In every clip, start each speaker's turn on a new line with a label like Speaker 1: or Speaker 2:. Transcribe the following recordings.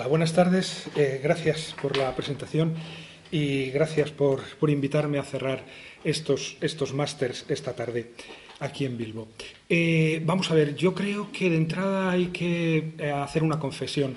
Speaker 1: Eh, buenas tardes. Eh, gracias por la presentación y gracias por, invitarme a cerrar estos, estos másters esta tarde aquí en Bilbo. Eh, vamos a ver, yo creo que de entrada hay que hacer una confesión.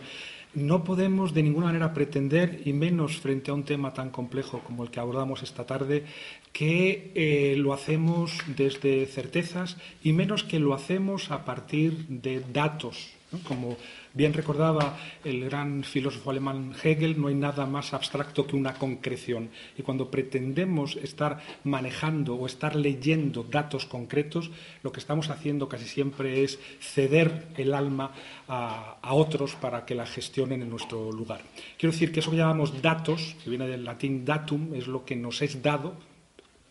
Speaker 1: No podemos de ninguna manera pretender, y menos frente a un tema tan complejo como el que abordamos esta tarde, que lo hacemos desde certezas y menos que lo hacemos a partir de datos, como Bien recordaba el gran filósofo alemán Hegel, no hay nada más abstracto que una concreción. Y cuando pretendemos estar manejando o estar leyendo datos concretos, lo que estamos haciendo casi siempre es ceder el alma a, otros para que la gestionen en nuestro lugar. Quiero decir que eso que llamamos datos, que viene del latín datum, es lo que nos es dado,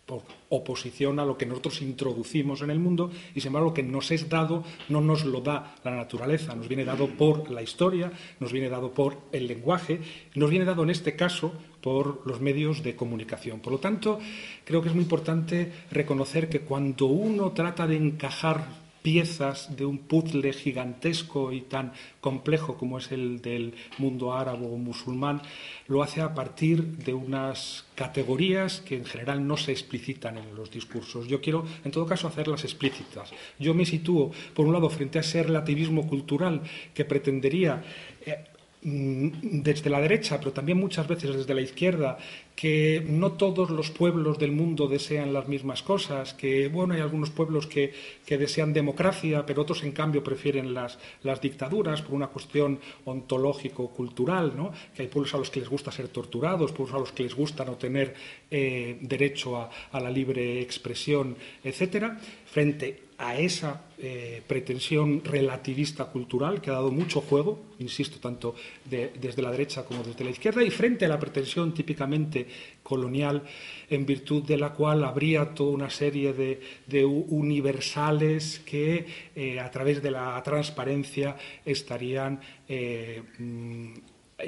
Speaker 1: por oposición a lo que nosotros introducimos en el mundo y sin embargo lo que nos es dado no nos lo da la naturaleza, nos viene dado por la historia, nos viene dado por el lenguaje, nos viene dado en este caso por los medios de comunicación. Por lo tanto, creo que es muy importante reconocer que cuando uno trata de encajar piezas de un puzzle gigantesco y tan complejo como es el del mundo árabe o musulmán, lo hace a partir de unas categorías que en general no se explicitan en los discursos. Yo quiero, en todo caso, hacerlas explícitas. Yo me sitúo, por un lado, frente a ese relativismo cultural que pretendería eh, Mm, desde la derecha, pero también muchas veces desde la izquierda, que no todos los pueblos del mundo desean las mismas cosas, que bueno, hay algunos pueblos que, desean democracia, pero otros en cambio prefieren las, dictaduras por una cuestión ontológico-cultural, ¿no? que hay pueblos a los que les gusta ser torturados, pueblos a los que les gusta no tener eh, derecho a, a la libre expresión, etcétera, frente a esa eh, pretensión relativista cultural que ha dado mucho juego, insisto, tanto desde la derecha como desde la izquierda, y frente a la pretensión típicamente colonial, en virtud de la cual habría toda una serie de, universales que eh, a través de la transparencia estarían eh, mm,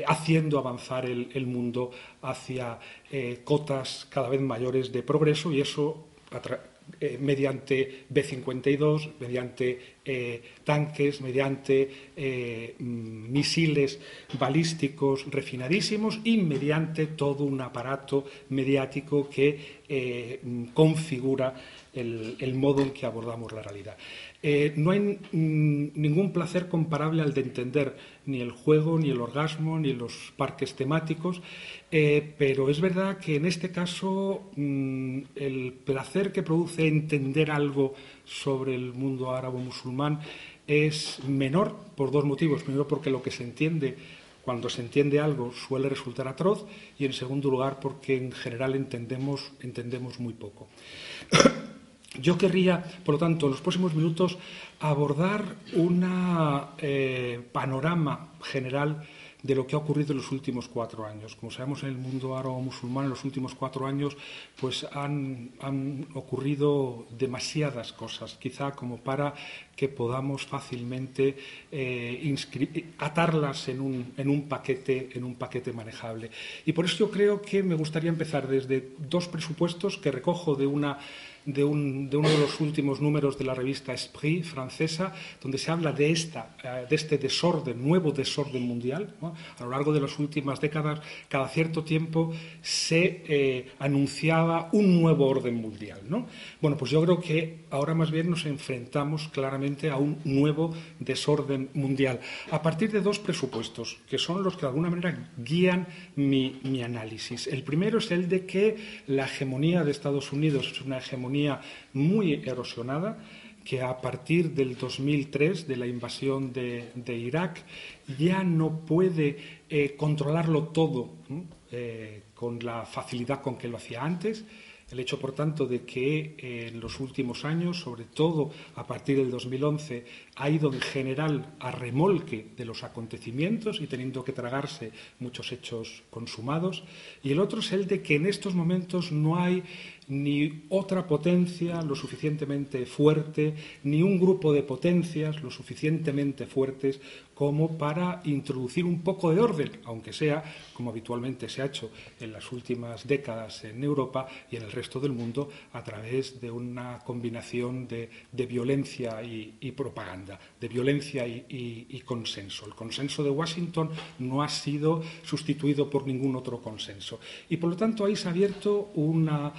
Speaker 1: haciendo avanzar el, mundo hacia cotas cada vez mayores de progreso y eso eh, mediante B-52, mediante eh, tanques, mediante eh, misiles balísticos refinadísimos y mediante todo un aparato mediático que configura el, modo en que abordamos la realidad. no hay ningún placer comparable al de entender ni el juego, ni el orgasmo, ni los parques temáticos, eh, pero es verdad que en este caso mm, el placer que produce entender algo sobre el mundo árabe-musulmán es menor por dos motivos. Primero, porque lo que se entiende cuando se entiende algo suele resultar atroz y en segundo lugar porque en general entendemos, entendemos muy poco. Yo querría, por lo tanto, en los próximos minutos abordar un eh, panorama general de lo que ha ocurrido en los últimos cuatro años. Como sabemos, en el mundo árabe-musulmán en los últimos cuatro años pues han, ocurrido demasiadas cosas, quizá como para que podamos fácilmente eh, atarlas en un, en, un paquete, en un paquete manejable. Y por eso yo creo que me gustaría empezar desde dos presupuestos que recojo de una de, uno de los últimos números de la revista Esprit francesa, donde se habla de, esta, eh, de este desorden, nuevo desorden mundial. A lo largo de las últimas décadas, cada cierto tiempo se eh, anunciaba un nuevo orden mundial. ¿no? Bueno, pues yo creo que ahora más bien nos enfrentamos claramente a un nuevo desorden mundial, a partir de dos presupuestos, que son los que de alguna manera guían mi, mi análisis. El primero es el de que la hegemonía de Estados Unidos es una hegemonía muy erosionada que a partir del 2003, de la invasión de, Irak, ya no puede eh, controlarlo todo eh, con la facilidad con que lo hacía antes el hecho, por tanto, de que eh, en los últimos años, sobre todo a partir del 2011, ha ido en general a remolque de los acontecimientos y teniendo que tragarse muchos hechos consumados. Y el otro es el de que en estos momentos no hay ni otra potencia lo suficientemente fuerte, ni un grupo de potencias lo suficientemente fuertes como para introducir un poco de orden, aunque sea, como habitualmente se ha hecho en las últimas décadas en Europa y en el resto del mundo, a través de una combinación de, violencia y, propaganda, de violencia y, consenso. El consenso de Washington no ha sido sustituido por ningún otro consenso. Y por lo tanto ahí se ha abierto una,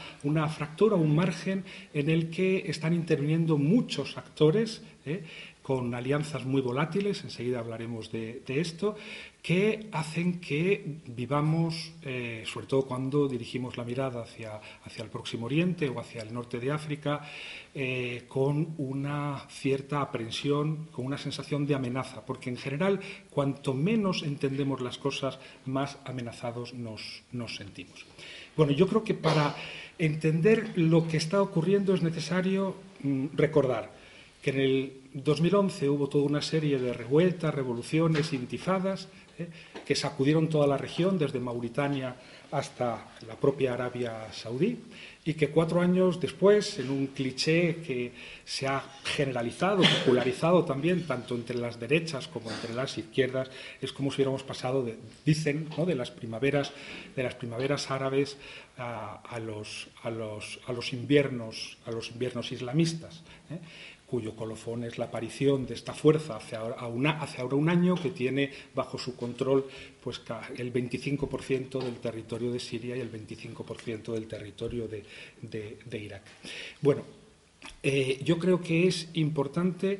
Speaker 1: fractura, un margen en el que están interviniendo muchos actores. ¿eh? con alianzas muy volátiles, enseguida hablaremos de, esto, que hacen que vivamos, eh, sobre todo cuando dirigimos la mirada hacia, hacia, el Próximo Oriente o hacia el norte de África, eh, con una cierta aprensión, con una sensación de amenaza, porque en general, cuanto menos entendemos las cosas, más amenazados nos, nos sentimos. Bueno, yo creo que para entender lo que está ocurriendo es necesario mm, recordar que en el 2011 hubo toda una serie de revueltas, revoluciones, intifadas, ¿eh? que sacudieron toda la región, desde Mauritania hasta la propia Arabia Saudí, y que cuatro años después, en un cliché que se ha generalizado, popularizado también, tanto entre las derechas como entre las izquierdas, es como si hubiéramos pasado, de, dicen, ¿no? de, las primaveras, de las primaveras árabes a, los, a, los, a los, inviernos, a los inviernos islamistas. ¿eh? cuyo colofón es la aparición de esta fuerza hace ahora, hace ahora un año que tiene bajo su control pues, el 25% del territorio de Siria y el 25% del territorio de, Irak. Bueno, eh, yo creo que es importante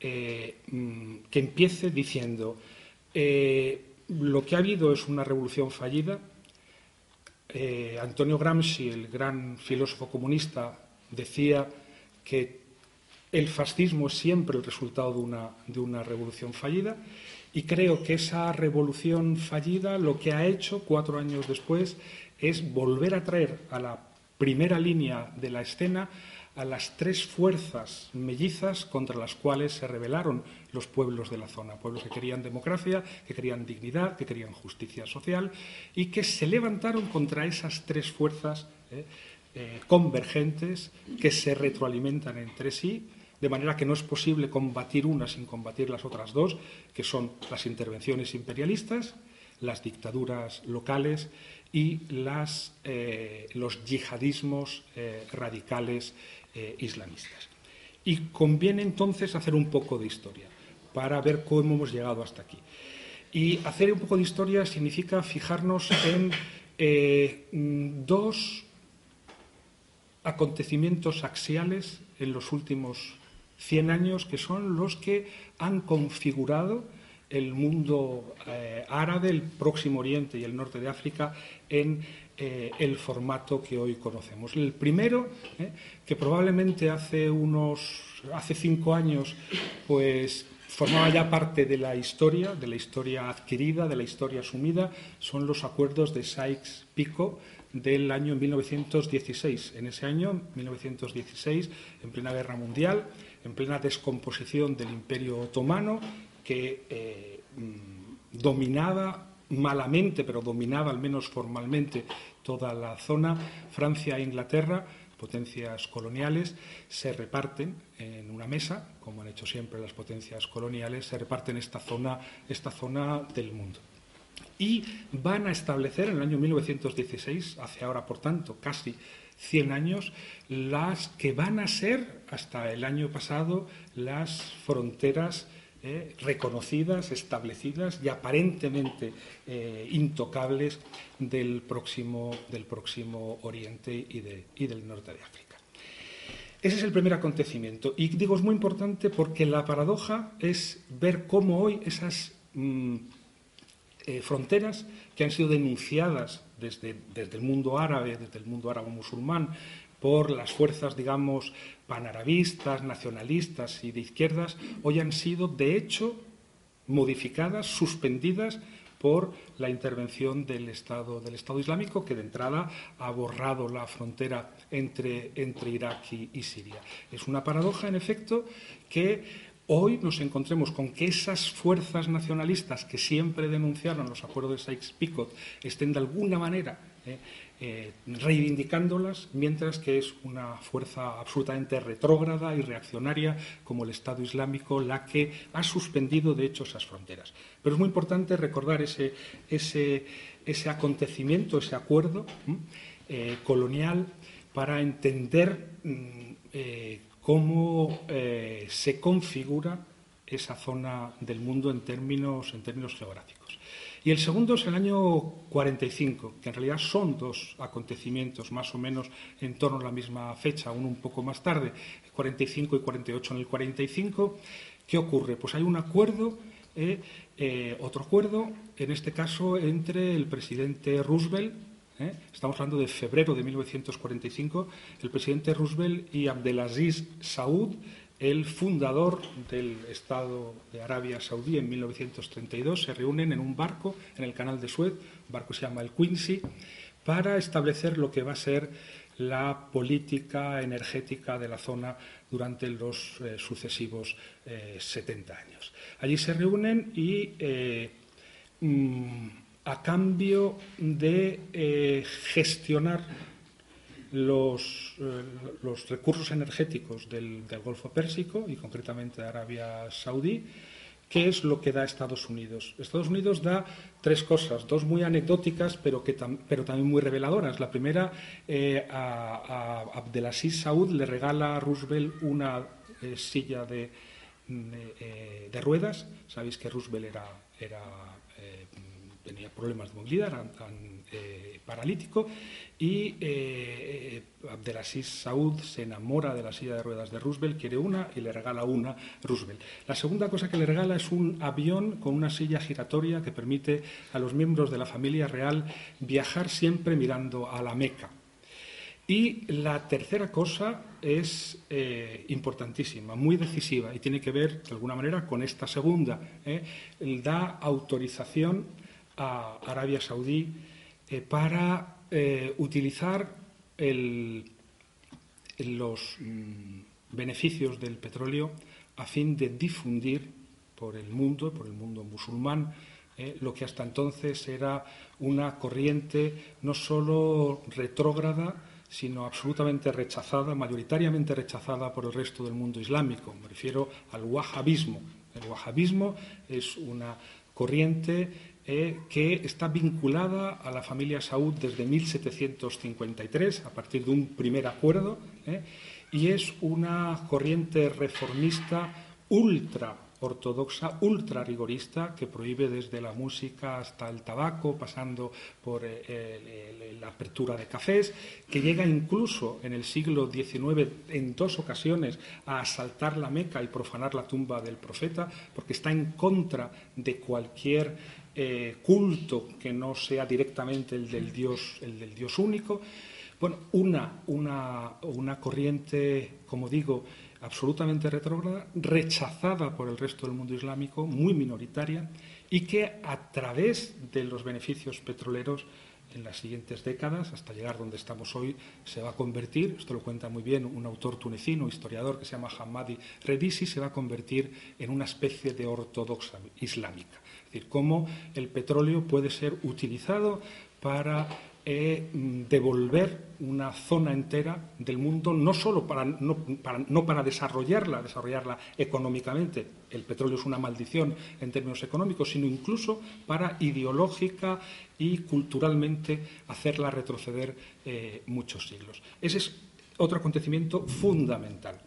Speaker 1: eh, mm, que empiece diciendo eh, lo que ha habido es una revolución fallida. Antonio Gramsci, el gran filósofo comunista, decía que el fascismo es siempre el resultado de una, de una revolución fallida y creo que esa revolución fallida lo que ha hecho cuatro años después es volver a traer a la primera línea de la escena a las tres fuerzas mellizas contra las cuales se rebelaron los pueblos de la zona, pueblos que querían democracia, que querían dignidad, que querían justicia social y que se levantaron contra esas tres fuerzas eh, eh, convergentes que se retroalimentan entre sí de manera que no es posible combatir una sin combatir las otras dos, que son las intervenciones imperialistas, las dictaduras locales y las, eh, los yihadismos eh, radicales eh, islamistas. Y conviene entonces hacer un poco de historia para ver cómo hemos llegado hasta aquí. Y hacer un poco de historia significa fijarnos en dos acontecimientos axiales en los últimos 100 años que son los que han configurado el mundo eh, árabe, el Próximo Oriente y el norte de África en eh, el formato que hoy conocemos. El primero, eh, que probablemente hace unos, hace cinco años, pues formaba ya parte de la historia, de la historia adquirida, de la historia asumida, son los acuerdos de Sykes-Picot del año 1916. En ese año, 1916, en plena guerra mundial, en plena descomposición del Imperio Otomano, que eh, mm, dominaba malamente, pero dominaba al menos formalmente toda la zona, Francia e Inglaterra, potencias coloniales, se reparten en una mesa, como han hecho siempre las potencias coloniales, se reparten esta zona, esta zona del mundo. Y van a establecer en el año 1916, hace ahora por tanto casi 100 años, las que van a ser hasta el año pasado las fronteras eh, reconocidas, establecidas y aparentemente eh, intocables del próximo, del próximo Oriente y, y, del norte de África. Ese es el primer acontecimiento. Y digo, es muy importante porque la paradoja es ver cómo hoy esas mm, eh, fronteras que han sido denunciadas desde, desde el mundo árabe, desde el mundo árabe musulmán, por las fuerzas, digamos, panarabistas, nacionalistas y de izquierdas, hoy han sido, de hecho, modificadas, suspendidas por la intervención del Estado, del Estado Islámico, que de entrada ha borrado la frontera entre, entre Irak y Siria. Es una paradoja, en efecto, que hoy nos encontremos con que esas fuerzas nacionalistas que siempre denunciaron los acuerdos de Sykes-Picot estén de alguna manera eh, eh, reivindicándolas, mientras que es una fuerza absolutamente retrógrada y reaccionaria como el Estado Islámico la que ha suspendido, de hecho, esas fronteras. Pero es muy importante recordar ese, ese, ese acontecimiento, ese acuerdo eh, colonial para entender mm, eh, cómo se configura esa zona del mundo en términos, en términos geográficos. Y el segundo es el año 45, que en realidad son dos acontecimientos más o menos en torno a la misma fecha, uno un poco más tarde, 45 y 48. En el 45, ¿qué ocurre? Pues hay un acuerdo, eh, eh, otro acuerdo, en este caso entre el presidente Roosevelt, eh, estamos hablando de febrero de 1945, el presidente Roosevelt y Abdelaziz Saud, el fundador del Estado de Arabia Saudí en 1932, se reúnen en un barco en el canal de Suez, un barco se llama el Quincy, para establecer lo que va a ser la política energética de la zona durante los eh, sucesivos 70 eh, años. Allí se reúnen y, mm, a cambio de gestionar los, eh, los recursos energéticos del, Golfo Pérsico y concretamente de Arabia Saudí, ¿qué es lo que da Estados Unidos? Estados Unidos da tres cosas, dos muy anecdóticas, pero, que pero también muy reveladoras. La primera, eh, a, Abdelaziz Saud le regala a Roosevelt una eh, silla de, de, ruedas. Sabéis que Roosevelt era, era tenía problemas de movilidad, era paralítico y eh, Abdelaziz Saud se enamora de la silla de ruedas de Roosevelt, quiere una y le regala una Roosevelt. La segunda cosa que le regala es un avión con una silla giratoria que permite a los miembros de la familia real viajar siempre mirando a la Meca. Y la tercera cosa es eh, importantísima, muy decisiva y tiene que ver de alguna manera con esta segunda. Eh, da autorización a Arabia Saudí eh, para eh, utilizar los mm, beneficios del petróleo a fin de difundir por el mundo, por el mundo musulmán, eh, lo que hasta entonces era una corriente no solo retrógrada, sino absolutamente rechazada, mayoritariamente rechazada por el resto del mundo islámico. Me refiero al wahabismo. El wahabismo es una corriente eh, que está vinculada a la familia Saud desde 1753, a partir de un primer acuerdo, eh, y es una corriente reformista ultra ortodoxa, ultra rigorista, que prohíbe desde la música hasta el tabaco, pasando por eh, la apertura de cafés, que llega incluso en el siglo XIX en dos ocasiones a asaltar la Meca y profanar la tumba del profeta, porque está en contra de cualquier eh, culto que no sea directamente el del Dios, el del Dios único. Bueno, una, una, una corriente, como digo, absolutamente retrógrada, rechazada por el resto del mundo islámico, muy minoritaria, y que a través de los beneficios petroleros en las siguientes décadas, hasta llegar donde estamos hoy, se va a convertir, esto lo cuenta muy bien un autor tunecino, historiador que se llama Hamadi Redisi, se va a convertir en una especie de ortodoxa islámica. Es decir, cómo el petróleo puede ser utilizado para eh, devolver una zona entera del mundo, no solo para no, para desarrollarla, desarrollarla económicamente, el petróleo es una maldición en términos económicos, sino incluso para ideológica y culturalmente hacerla retroceder eh, muchos siglos. Ese es otro acontecimiento fundamental.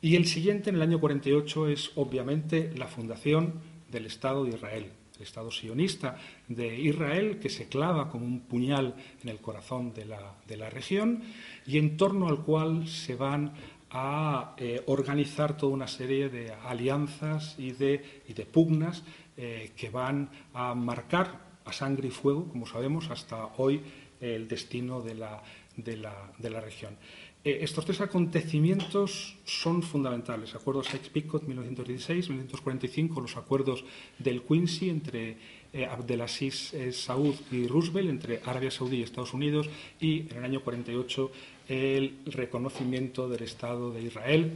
Speaker 1: Y el siguiente, en el año 48, es obviamente la fundación del Estado de Israel, Estado sionista de Israel, que se clava como un puñal en el corazón de la, región y en torno al cual se van a eh, organizar toda una serie de alianzas y de, de pugnas eh, que van a marcar a sangre y fuego, como sabemos, hasta hoy el destino de la, de la región. Eh, estos tres acontecimientos son fundamentales. Acuerdos Sykes-Picot 1916, 1945, los acuerdos del Quincy entre eh, Abdelaziz eh, Saud y Roosevelt, entre Arabia Saudí y Estados Unidos, y en el año 48 el reconocimiento del Estado de Israel